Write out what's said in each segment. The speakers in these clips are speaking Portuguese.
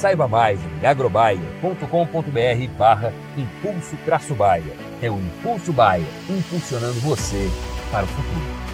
Saiba mais em agrobaia.com.br barra Impulso Traço Baia. É o Impulso Baia, impulsionando você para o futuro.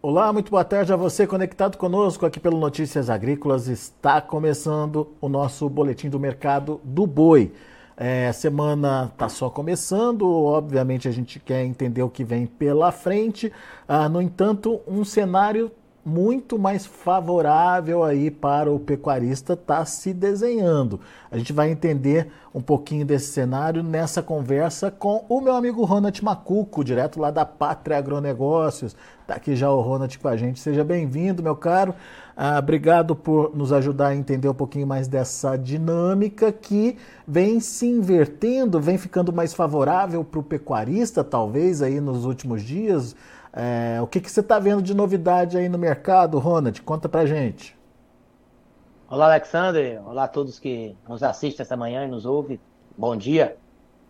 Olá, muito boa tarde a você conectado conosco aqui pelo Notícias Agrícolas. Está começando o nosso boletim do mercado do boi. É, semana está só começando, obviamente a gente quer entender o que vem pela frente. Ah, no entanto, um cenário muito mais favorável aí para o pecuarista está se desenhando. A gente vai entender um pouquinho desse cenário nessa conversa com o meu amigo Ronald Macuco, direto lá da Pátria Agronegócios. Está aqui já o Ronald com a gente. Seja bem-vindo, meu caro. Ah, obrigado por nos ajudar a entender um pouquinho mais dessa dinâmica que vem se invertendo, vem ficando mais favorável para o pecuarista, talvez, aí nos últimos dias. É, o que, que você está vendo de novidade aí no mercado, Ronald? Conta pra gente. Olá, Alexander. Olá a todos que nos assistem essa manhã e nos ouvem. Bom dia.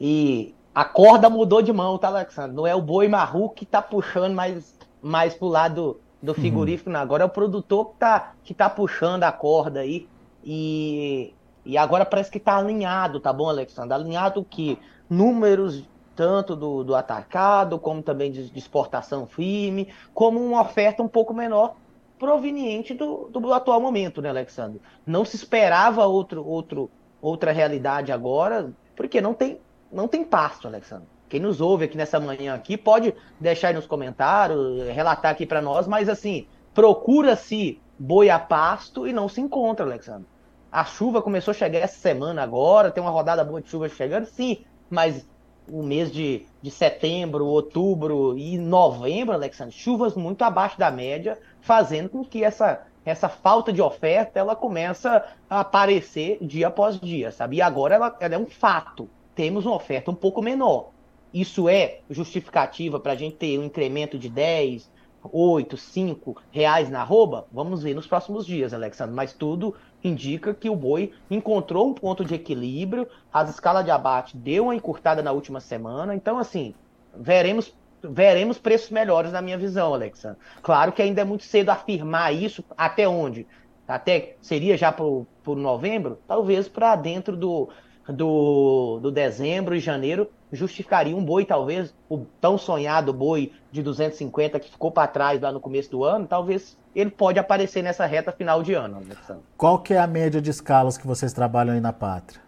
E a corda mudou de mão, tá, Alexandre? Não é o boi marru que tá puxando mais, mais pro lado do frigorífico, uhum. Agora é o produtor que tá, que tá puxando a corda aí. E, e agora parece que tá alinhado, tá bom, Alexandre? Alinhado que números tanto do, do atacado, como também de, de, exportação firme, como uma oferta um pouco menor proveniente do, do, do, atual momento, né, Alexandre? Não se esperava outro, outro, outra realidade agora, porque não tem, não tem pasto, Alexandre. Quem nos ouve aqui nessa manhã aqui pode deixar aí nos comentários, relatar aqui para nós, mas assim, procura-se boi a pasto e não se encontra, Alexandre. A chuva começou a chegar essa semana agora, tem uma rodada boa de chuva chegando, sim, mas o mês de, de setembro, outubro e novembro, Alexandre, chuvas muito abaixo da média, fazendo com que essa, essa falta de oferta ela começa a aparecer dia após dia, sabe? E agora ela, ela é um fato. Temos uma oferta um pouco menor. Isso é justificativa para a gente ter um incremento de 10, 8, 5 reais na arroba? Vamos ver nos próximos dias, Alexandre. Mas tudo indica que o boi encontrou um ponto de equilíbrio, as escalas de abate deu uma encurtada na última semana, então assim, veremos veremos preços melhores na minha visão, Alexandre. Claro que ainda é muito cedo afirmar isso até onde? Até seria já por novembro? Talvez para dentro do, do, do dezembro e janeiro justificaria um boi, talvez, o tão sonhado boi de 250 que ficou para trás lá no começo do ano, talvez ele pode aparecer nessa reta final de ano, Alexandre. Qual que é a média de escalas que vocês trabalham aí na Pátria?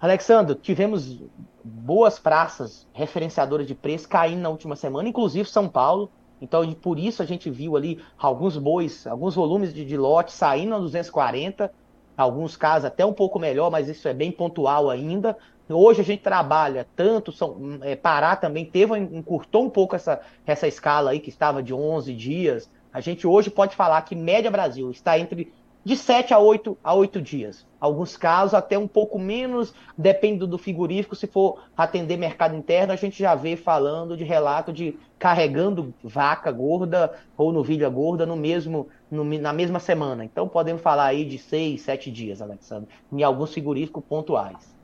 Alexandre, tivemos boas praças referenciadoras de preço caindo na última semana, inclusive São Paulo. Então, por isso a gente viu ali alguns bois, alguns volumes de, de lote saindo a 240, alguns casos até um pouco melhor, mas isso é bem pontual ainda. Hoje a gente trabalha tanto, São, é, Pará também teve, encurtou um pouco essa, essa escala aí, que estava de 11 dias. A gente hoje pode falar que média Brasil está entre de 7 a 8, a 8 dias. Alguns casos até um pouco menos, depende do frigorífico. Se for atender mercado interno, a gente já vê falando de relato de carregando vaca gorda ou novilha gorda no mesmo, no, na mesma semana. Então podemos falar aí de 6, 7 dias, Alexandre, em alguns frigoríficos pontuais.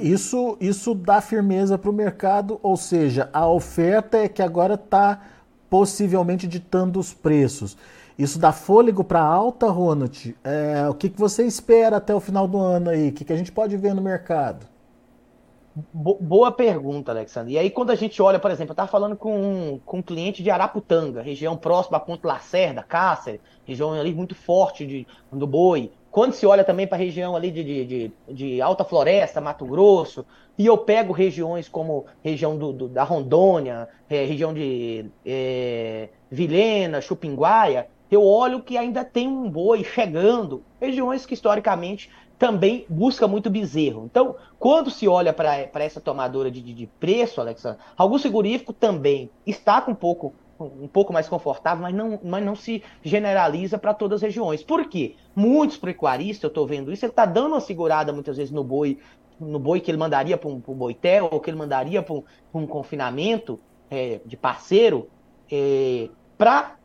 Isso, isso dá firmeza para o mercado, ou seja, a oferta é que agora está possivelmente ditando os preços. Isso dá fôlego para alta, Ronald? É, o que, que você espera até o final do ano aí? O que, que a gente pode ver no mercado? boa pergunta, Alexandre. E aí, quando a gente olha, por exemplo, eu estava falando com, com um cliente de Araputanga, região próxima a Ponto Lacerda, Cáceres, região ali muito forte de, do boi. Quando se olha também para a região ali de, de, de, de, Alta Floresta, Mato Grosso, e eu pego regiões como região do, do da Rondônia, é, região de é, Vilhena, Chupinguaia, eu olho que ainda tem um boi chegando, regiões que historicamente também busca muito bezerro. Então, quando se olha para essa tomadora de, de, preço, Alexandre, algum segurífico também está com um pouco um pouco mais confortável, mas não, mas não se generaliza para todas as regiões. Por quê? Muitos pecuaristas, eu estou vendo isso, ele está dando uma segurada muitas vezes no boi, no boi que ele mandaria para um, um boitel, ou que ele mandaria para um, um, confinamento é, de parceiro, é, para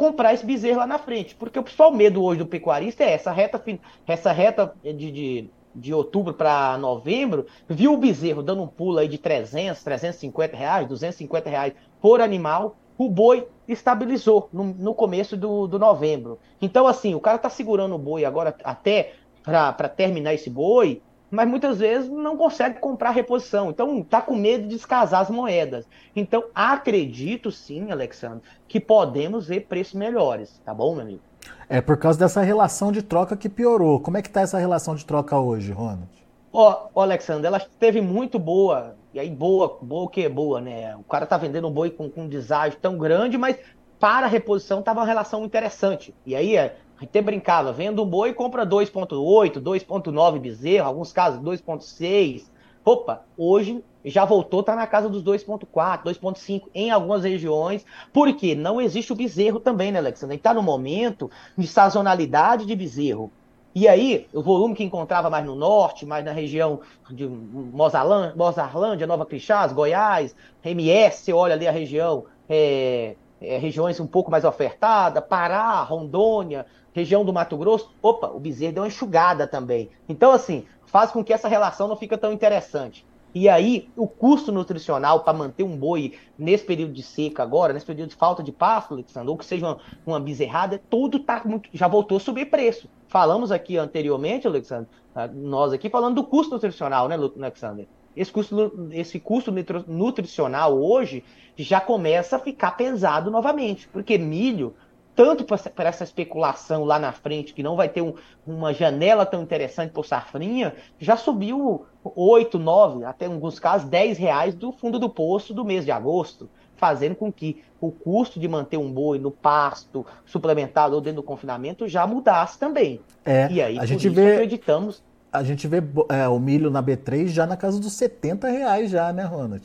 comprar esse bezerro lá na frente. Porque o principal medo hoje do pecuarista é essa reta, essa reta de, de, de outubro para novembro, viu o bezerro dando um pulo aí de 300, 350 reais, 250 reais por animal, o boi estabilizou no, no começo do, do novembro. Então, assim, o cara tá segurando o boi agora até para terminar esse boi, mas muitas vezes não consegue comprar reposição. Então está com medo de descasar as moedas. Então acredito sim, Alexandre, que podemos ver preços melhores, tá bom, meu amigo? É por causa dessa relação de troca que piorou. Como é que está essa relação de troca hoje, Ronald? Ó, oh, Alexandre, ela esteve muito boa. E aí, boa, boa o que é boa, né? O cara tá vendendo um boi com, com um deságio tão grande, mas para a reposição estava uma relação interessante. E aí, é, até brincava, vendo um boi, compra 2.8, 2.9 bezerro, alguns casos 2.6. Opa, hoje já voltou, tá na casa dos 2.4, 2.5 em algumas regiões, porque não existe o bezerro também, né, Alexandre? Está no momento de sazonalidade de bezerro. E aí, o volume que encontrava mais no norte, mais na região de Mozarlândia, Nova Crixás, Goiás, MS, você olha ali a região, é, é, regiões um pouco mais ofertadas, Pará, Rondônia, região do Mato Grosso, opa, o bezerro deu uma enxugada também. Então, assim, faz com que essa relação não fica tão interessante. E aí, o custo nutricional para manter um boi nesse período de seca agora, nesse período de falta de pasto, Alexandre, ou que seja uma, uma bezerrada, tudo tá muito, já voltou a subir preço. Falamos aqui anteriormente, Alexandre, ah, nós aqui falando do custo nutricional, né, Alexandre? Esse custo, esse custo nutricional hoje já começa a ficar pesado novamente, porque milho tanto para essa especulação lá na frente, que não vai ter um, uma janela tão interessante por safrinha, já subiu 8, 9, até em alguns casos 10 reais do fundo do poço do mês de agosto, fazendo com que o custo de manter um boi no pasto, suplementado ou dentro do confinamento, já mudasse também. É, e aí, a gente vê, acreditamos... A gente vê é, o milho na B3 já na casa dos 70 reais já, né, Ronald?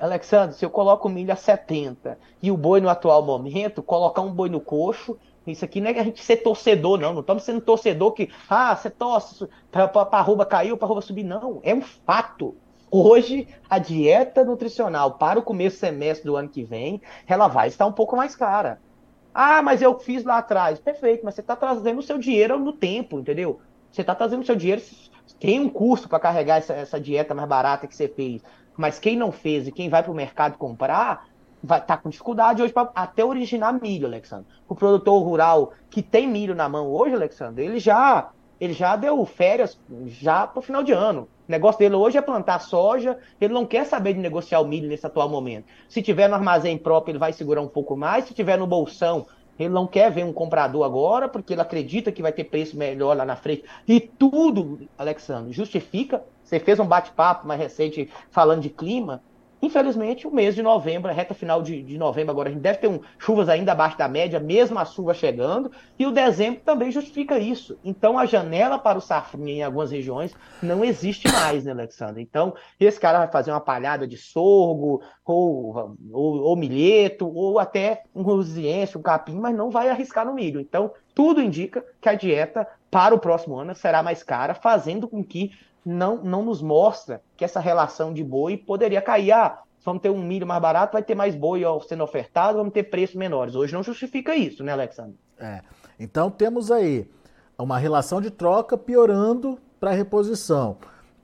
Alexandre, se eu coloco milho a 70 e o boi no atual momento, colocar um boi no coxo, isso aqui não é a gente ser torcedor, não. Não estamos sendo torcedor que, ah, você torce para a arroba caiu, para a arroba subir. Não, é um fato. Hoje, a dieta nutricional para o começo semestre do ano que vem, ela vai estar um pouco mais cara. Ah, mas eu fiz lá atrás. Perfeito, mas você está trazendo o seu dinheiro no tempo, entendeu? Você está trazendo o seu dinheiro, tem um custo para carregar essa, essa dieta mais barata que você fez. Mas quem não fez e quem vai para o mercado comprar, vai estar tá com dificuldade hoje para até originar milho, Alexandre. O produtor rural que tem milho na mão hoje, Alexandre, ele já ele já deu férias já para o final de ano. O negócio dele hoje é plantar soja, ele não quer saber de negociar o milho nesse atual momento. Se tiver no armazém próprio, ele vai segurar um pouco mais, se tiver no bolsão, ele não quer ver um comprador agora, porque ele acredita que vai ter preço melhor lá na frente. E tudo, Alexandre, justifica você fez um bate-papo mais recente falando de clima. Infelizmente, o mês de novembro, a reta final de, de novembro, agora a gente deve ter um, chuvas ainda abaixo da média, mesmo a chuva chegando, e o dezembro também justifica isso. Então, a janela para o safrinha em algumas regiões não existe mais, né, Alexandre? Então, esse cara vai fazer uma palhada de sorgo, ou, ou, ou milheto, ou até um rosiense, um capim, mas não vai arriscar no milho. Então, tudo indica que a dieta para o próximo ano será mais cara, fazendo com que não, não nos mostra que essa relação de boi poderia cair. Ah, vamos ter um milho mais barato, vai ter mais boi sendo ofertado, vamos ter preços menores. Hoje não justifica isso, né, Alexandre? É. Então temos aí uma relação de troca piorando para a reposição.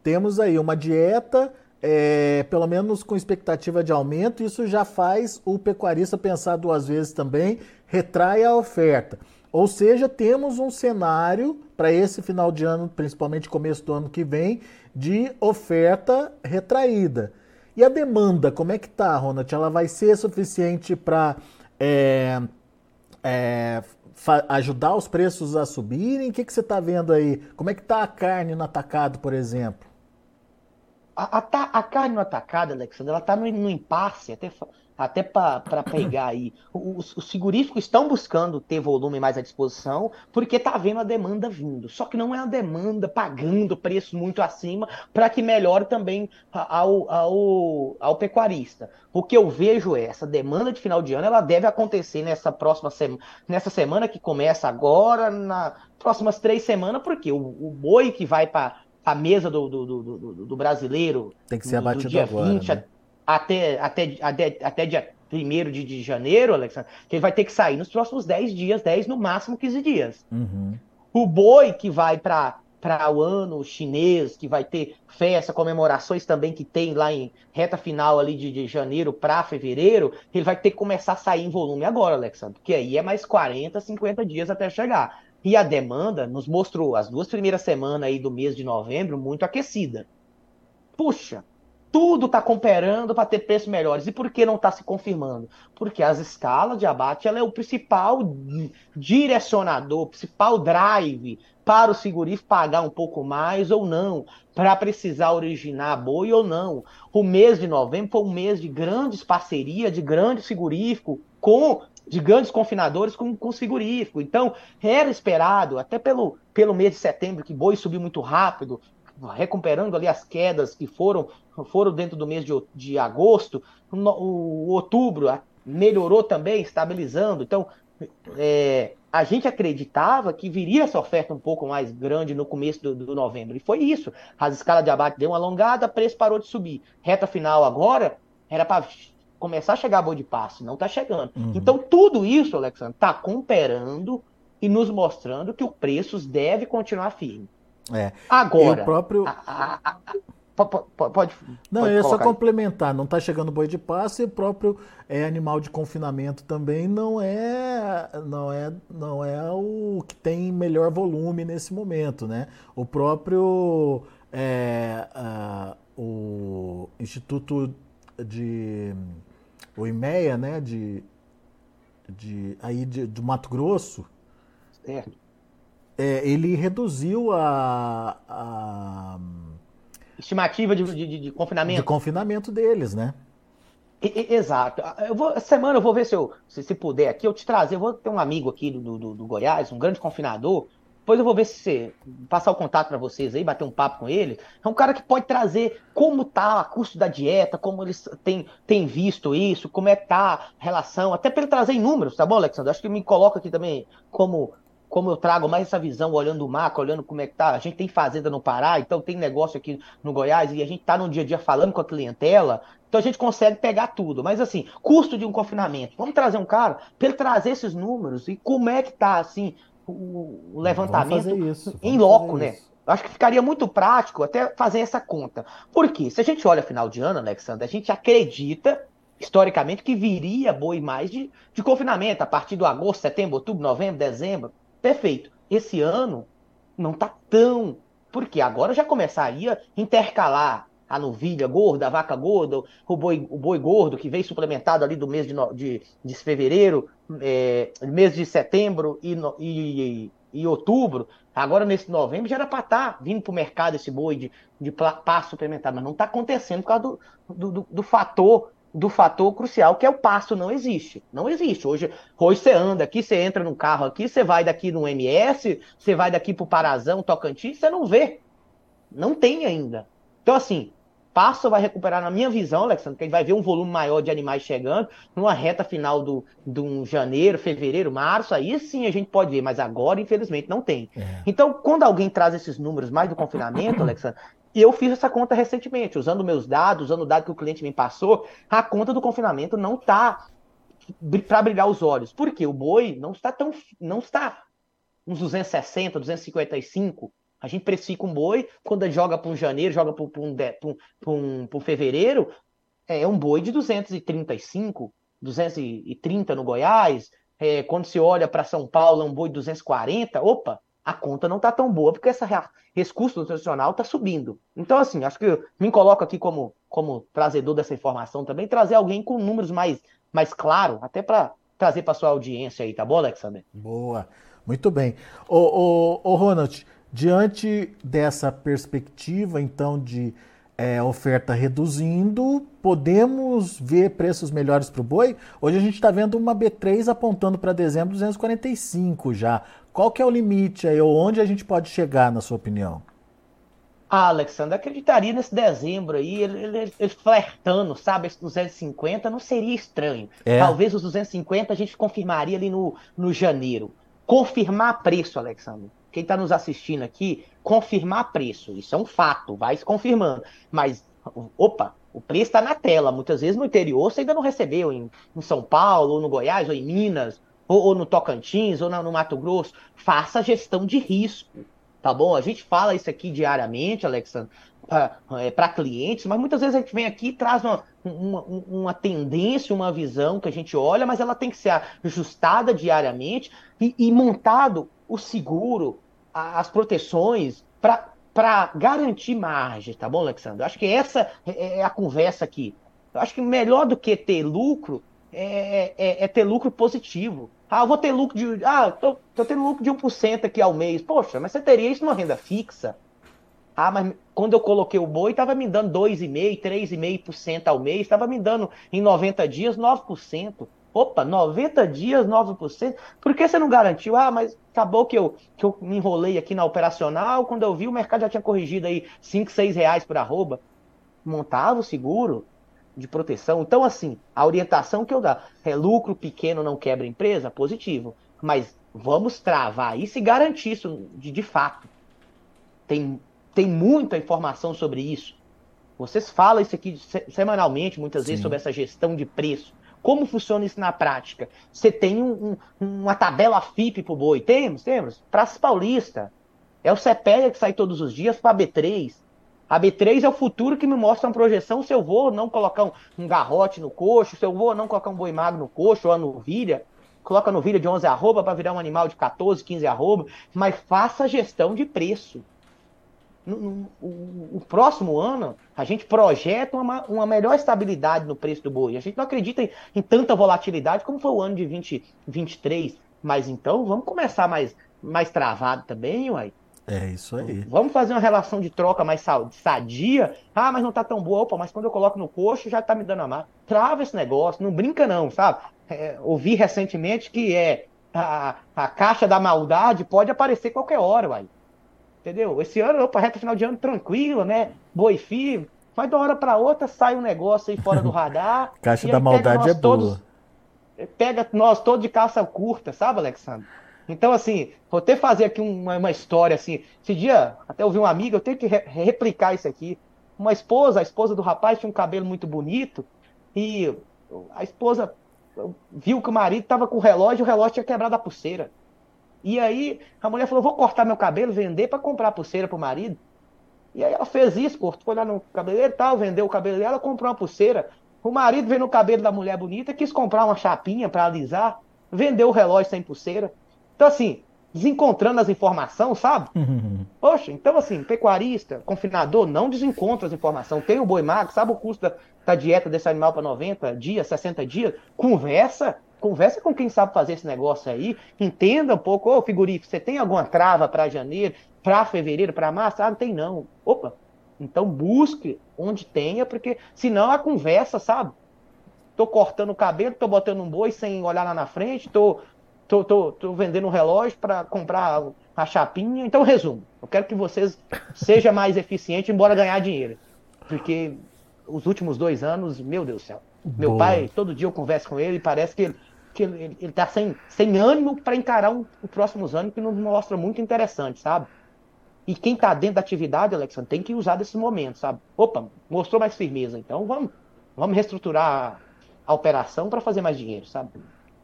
Temos aí uma dieta, é, pelo menos com expectativa de aumento, isso já faz o pecuarista pensar duas vezes também, retrai a oferta. Ou seja, temos um cenário para esse final de ano, principalmente começo do ano que vem, de oferta retraída. E a demanda, como é que tá, Ronald? Ela vai ser suficiente para é, é, ajudar os preços a subirem? O que, que você está vendo aí? Como é que está a carne no atacado, por exemplo? A, a, a carne no atacado, Alexandre, ela está no, no impasse, até até para pegar aí. Os, os frigoríficos estão buscando ter volume mais à disposição, porque está vendo a demanda vindo. Só que não é a demanda pagando preço muito acima para que melhore também ao, ao, ao pecuarista. O que eu vejo é essa demanda de final de ano, ela deve acontecer nessa próxima semana, nessa semana que começa agora, nas próximas três semanas, porque o, o boi que vai para a mesa do, do, do, do, brasileiro tem que ser abatido do dia agora, 20 né? Até, até, até, até dia 1 de, de janeiro, Alexandre, que ele vai ter que sair nos próximos 10 dias, 10 no máximo 15 dias. Uhum. O boi que vai para para o ano chinês, que vai ter festa, comemorações também que tem lá em reta final ali de, de janeiro para fevereiro, ele vai ter que começar a sair em volume agora, Alexandre, porque aí é mais 40, 50 dias até chegar. E a demanda nos mostrou as duas primeiras semanas aí do mês de novembro muito aquecida. Puxa, tudo está cooperando para ter preços melhores. E por que não está se confirmando? Porque as escalas de abate ela é o principal direcionador, o principal drive para o segurífico pagar um pouco mais ou não, para precisar originar boi ou não. O mês de novembro foi um mês de grandes parcerias, de grandes segurífico com de grandes confinadores com, com os frigoríficos. Então, era esperado, até pelo, pelo mês de setembro, que boi subiu muito rápido, recuperando ali as quedas que foram, foram dentro do mês de, de agosto, no, o, outubro melhorou também, estabilizando. Então, é, a gente acreditava que viria essa oferta um pouco mais grande no começo do, do novembro. E foi isso. As escalas de abate deu uma alongada, preço parou de subir. Reta final agora era para começar a chegar a boi de passe, não está chegando. Uhum. Então, tudo isso, Alexandre, está comparando e nos mostrando que o preço deve continuar firme. É. Agora, o próprio... A, a, a, pode, Não, pode ia só complementar. Não está chegando boi de passe e o próprio é, animal de confinamento também não é, não é, não é o que tem melhor volume nesse momento, né? O próprio é, a, o Instituto de o IMEA, né? De, de aí de, do Mato Grosso. Certo é, ele reduziu a, a estimativa de, de, de, confinamento. De confinamento deles, né? E, exato. Eu vou, essa semana eu vou ver se eu, se, se puder aqui, eu te trazer. Eu vou ter um amigo aqui do, do, do Goiás, um grande confinador. Depois eu vou ver se você passar o contato para vocês aí, bater um papo com ele. É um cara que pode trazer como tá o custo da dieta, como eles têm, têm visto isso, como é que tá a relação, até para ele trazer em números, tá bom, Alexandre? Acho que me coloca aqui também como como eu trago mais essa visão, olhando o macro, olhando como é que tá. A gente tem fazenda no Pará, então tem negócio aqui no Goiás, e a gente tá no dia a dia falando com a clientela, então a gente consegue pegar tudo. Mas assim, custo de um confinamento. Vamos trazer um cara para ele trazer esses números e como é que tá assim o, levantamento isso, em loco, né? Isso. Acho que ficaria muito prático até fazer essa conta. Por quê? Se a gente olha final de ano, Alexandre, a gente acredita historicamente que viria boi mais de, de confinamento a partir do agosto, setembro, outubro, novembro, dezembro. Perfeito. Esse ano não tá tão. Porque agora já começaria a intercalar a novilha gorda, a vaca gorda, o boi, o boi gordo que veio suplementado ali do mês de, de, de fevereiro, é, mês de setembro e, e, e, outubro. Agora, nesse novembro, já era para estar tá vindo para o mercado esse boi de, de passo suplementado, mas não está acontecendo por causa do, do, do, do fator do fator crucial que é o pasto não existe. Não existe. Hoje, hoje você anda aqui, você entra num carro aqui, você vai daqui no MS, você vai daqui pro Parazão, Tocantins, você não vê. Não tem ainda. Então, assim, pasto vai recuperar, na minha visão, Alexandre, que a gente vai ver um volume maior de animais chegando numa reta final do, do janeiro, fevereiro, março, aí sim a gente pode ver, mas agora, infelizmente, não tem. É. Então, quando alguém traz esses números mais do confinamento, Alexandre, eu fiz essa conta recentemente, usando meus dados, usando o dado que o cliente me passou, a conta do confinamento não está para brilhar os olhos. Por quê? O boi não está tão. não está uns 260, 255. A gente precifica um boi, quando joga para um janeiro, joga para um, um, um, fevereiro, é um boi de 235, 230 no Goiás. É, quando se olha para São Paulo, é um boi de 240. Opa, a conta não está tão boa, porque essa, esse custo nutricional está subindo. Então, assim, acho que me coloco aqui como, como trazedor dessa informação também, trazer alguém com números mais, mais claros, até para trazer para sua audiência aí, tá bom, Alexander? Boa, muito bem. Ô, ô, ô Ronald, diante dessa perspectiva, então, de é, oferta reduzindo, podemos ver preços melhores para o boi? Hoje a gente está vendo uma B3 apontando para dezembro 245 já. Qual que é o limite aí, ou onde a gente pode chegar, na sua opinião? Ah, Alexandre, acreditaria nesse dezembro aí, ele, ele, ele flertando, sabe, esse 250 não seria estranho. É. Talvez os 250 a gente confirmaria ali no, no janeiro. Confirmar preço, Alexandre quem está nos assistindo aqui, confirmar preço. Isso é um fato, vai se confirmando. Mas, opa, o preço está na tela. Muitas vezes no interior você ainda não recebeu, em, em São Paulo, ou no Goiás, ou em Minas, ou, ou no Tocantins, ou no, no Mato Grosso. Faça gestão de risco, tá bom? A gente fala isso aqui diariamente, Alexandre, para é, clientes, mas muitas vezes a gente vem aqui e traz uma, uma, uma, tendência, uma visão que a gente olha, mas ela tem que ser ajustada diariamente e, e montado o seguro, as proteções para garantir margem, tá bom, Alexandre? Acho que essa é, é a conversa aqui. Eu acho que melhor do que ter lucro é, é, é ter lucro positivo. Ah, eu vou ter lucro de. Ah, tô, tô tendo lucro de 1% aqui ao mês. Poxa, mas você teria isso numa renda fixa. Ah, mas quando eu coloquei o boi, estava me dando 2,5%, 3,5% ao mês, estava me dando em 90 dias 9%. Opa, 90 dias, 9%. Por que você não garantiu? Ah, mas acabou que eu, que eu me enrolei aqui na operacional. Quando eu vi, o mercado já tinha corrigido aí 5, 6 reais por arroba. Montava o seguro de proteção. Então, assim, a orientação que eu dou é lucro pequeno não quebra empresa? Positivo. Mas vamos travar isso e garantir isso de, de fato. Tem, tem muita informação sobre isso. Vocês falam isso aqui semanalmente, muitas Sim. vezes, sobre essa gestão de preço. Como funciona isso na prática? Você tem um, um, uma tabela FIP para o boi? Temos, temos. Praça Paulista. É o CPEA que sai todos os dias para a B3. A B3 é o futuro que me mostra uma projeção se eu vou não colocar um, um garrote no coxo, se eu vou não colocar um boi magro no coxo ou a novilha. Coloca a novilha de 11 arroba para virar um animal de 14, 15 arroba, mas faça a gestão de preço no, o, o, próximo ano, a gente projeta uma, uma melhor estabilidade no preço do boi. A gente não acredita em, em tanta volatilidade como foi o ano de 2023. Mas então, vamos começar mais, mais travado também, uai. É isso aí. Vamos fazer uma relação de troca mais sadia. Ah, mas não tá tão boa. Opa, mas quando eu coloco no coxo já tá me dando a mar. Trava esse negócio, não brinca não, sabe? É, ouvi recentemente que é a, a caixa da maldade pode aparecer qualquer hora, uai. Entendeu? Esse ano, opa, reta final de ano tranquilo, né? Boi firme. Mas de uma hora para outra sai um negócio aí fora do radar. Caixa da maldade é todos, boa. Pega nós todos de calça curta, sabe, Alexandre? Então, assim, vou até fazer aqui uma, uma história assim. Esse dia, até ouvi um amigo, eu tenho que re replicar isso aqui. Uma esposa, a esposa do rapaz tinha um cabelo muito bonito e a esposa viu que o marido estava com o relógio e o relógio tinha quebrado a pulseira. E aí a mulher falou: vou cortar meu cabelo, vender para comprar pulseira pro marido. E aí ela fez isso, cortou, foi lá no cabeleireiro e tal, vendeu o cabelo dela, comprou uma pulseira. O marido veio no cabelo da mulher bonita, quis comprar uma chapinha para alisar, vendeu o relógio sem pulseira. Então, assim, desencontrando as informações, sabe? Uhum. Poxa, então assim, pecuarista, confinador, não desencontra as informações. Tem o boi magro, sabe o custo da, da dieta desse animal para 90 dias, 60 dias? Conversa, Conversa com quem sabe fazer esse negócio aí, entenda um pouco, ô oh, figurífico, você tem alguma trava para janeiro, para fevereiro, para março? Ah, não tem não. Opa, então busque onde tenha, porque senão a conversa, sabe? Tô cortando o cabelo, tô botando um boi sem olhar lá na frente, tô, tô, tô, tô vendendo um relógio para comprar a chapinha. Então, resumo, eu quero que vocês sejam mais eficientes, embora ganhar dinheiro. Porque os últimos dois anos, meu Deus do céu. Meu Boa. pai, todo dia eu converso com ele e parece que ele que ele, ele tá sem, sem ânimo para encarar um, os próximos anos, que nos mostra muito interessante, sabe? E quem está dentro da atividade, Alexandre, tem que usar desses momentos, sabe? Opa, mostrou mais firmeza, então vamos, vamos reestruturar a, a operação para fazer mais dinheiro, sabe?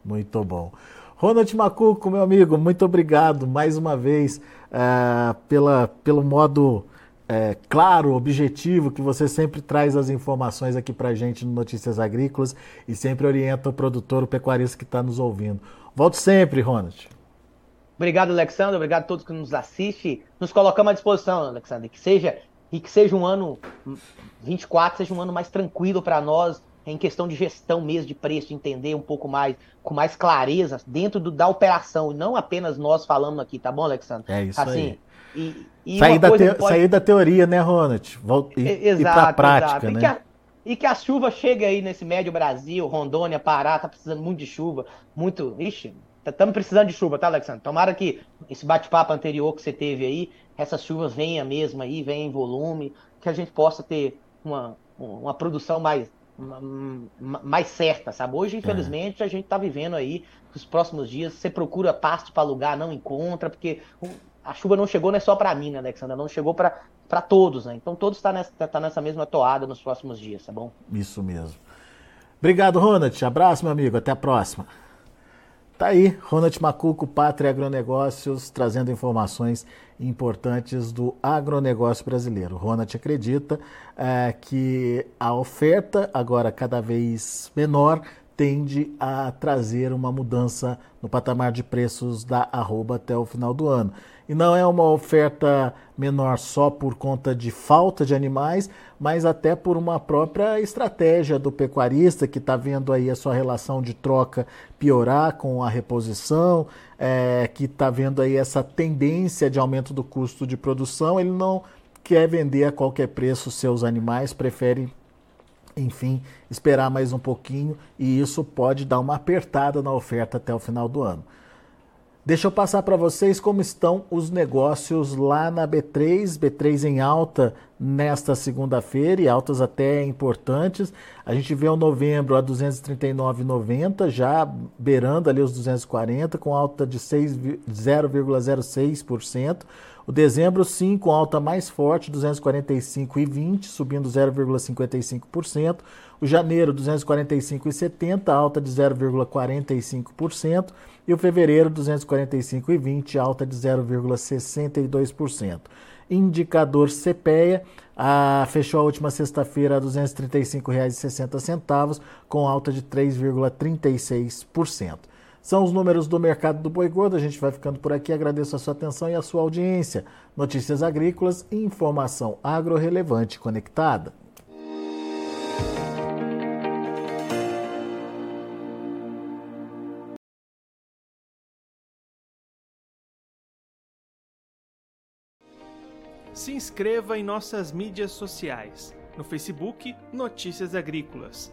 Muito bom. Ronald Macuco, meu amigo, muito obrigado mais uma vez uh, pela, pelo modo é, claro, objetivo, que você sempre traz as informações aqui para gente no Notícias Agrícolas e sempre orienta o produtor, o pecuarista que está nos ouvindo. Volte sempre, Ronald. Obrigado, Alexandre. Obrigado a todos que nos assistem. Nos colocamos à disposição, Alexandre. Que seja e que seja um ano 24 seja um ano mais tranquilo para nós em questão de gestão mesmo de preço, de entender um pouco mais, com mais clareza dentro do, da operação, e não apenas nós falando aqui, tá bom, Alexandre? É isso assim, aí. E, e sair, da te... pode... sair da teoria, né, Ronald? Volta, e, exato, e pra prática, exato. né? E que, a, e que a chuva chegue aí nesse médio Brasil, Rondônia, Pará, tá precisando muito de chuva, muito. Ixi, estamos tá, precisando de chuva, tá, Alexandre? Tomara que esse bate-papo anterior que você teve aí, essas chuvas venham mesmo aí, venham em volume, que a gente possa ter uma, uma produção mais, mais certa, sabe? Hoje, infelizmente, é. a gente está vivendo aí os próximos dias, você procura pasto para alugar, não encontra, porque a chuva não chegou não é só para mim, né, Alexandra? Não chegou para todos, né? Então todos estão tá nessa, tá nessa mesma toada nos próximos dias, tá bom? Isso mesmo. Obrigado, Ronald. Abraço, meu amigo. Até a próxima. Tá aí, Ronald Macuco, Pátria Agronegócios, trazendo informações importantes do agronegócio brasileiro. Ronald acredita é, que a oferta, agora cada vez menor, tende a trazer uma mudança no patamar de preços da arroba até o final do ano. E não é uma oferta menor só por conta de falta de animais, mas até por uma própria estratégia do pecuarista que está vendo aí a sua relação de troca piorar com a reposição, é, que está vendo aí essa tendência de aumento do custo de produção. Ele não quer vender a qualquer preço seus animais, prefere enfim, esperar mais um pouquinho e isso pode dar uma apertada na oferta até o final do ano. Deixa eu passar para vocês como estão os negócios lá na B3, B3 em alta nesta segunda-feira e altas até importantes. A gente vê o novembro a 239,90, já beirando ali os 240, com alta de 0,06%. O dezembro, sim, com alta mais forte, 245,20, subindo 0,55%. O janeiro, 245,70, alta de 0,45%. E o fevereiro, 245,20, alta de 0,62%. Indicador CPEA a, fechou a última sexta-feira a R$ 235,60, com alta de 3,36%. São os números do mercado do boi gordo. A gente vai ficando por aqui. Agradeço a sua atenção e a sua audiência. Notícias agrícolas e informação agro-relevante conectada. Se inscreva em nossas mídias sociais. No Facebook, Notícias Agrícolas.